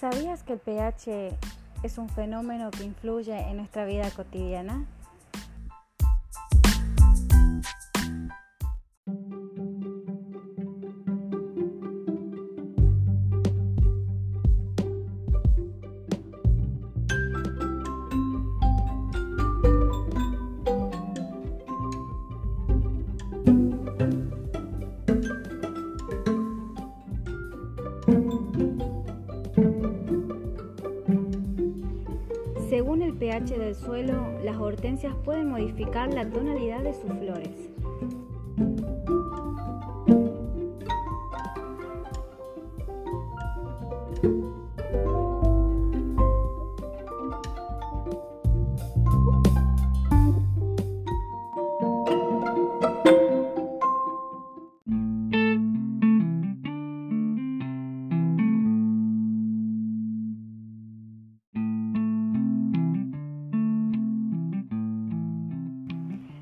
¿Sabías que el pH es un fenómeno que influye en nuestra vida cotidiana? Según el pH del suelo, las hortensias pueden modificar la tonalidad de sus flores.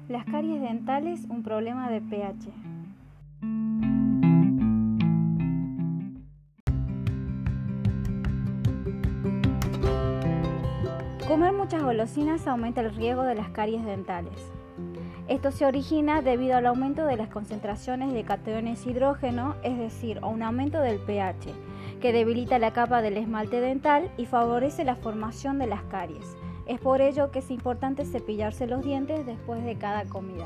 Las caries dentales, un problema de pH. Comer muchas golosinas aumenta el riesgo de las caries dentales. Esto se origina debido al aumento de las concentraciones de cationes hidrógeno, es decir, a un aumento del pH, que debilita la capa del esmalte dental y favorece la formación de las caries. Es por ello que es importante cepillarse los dientes después de cada comida.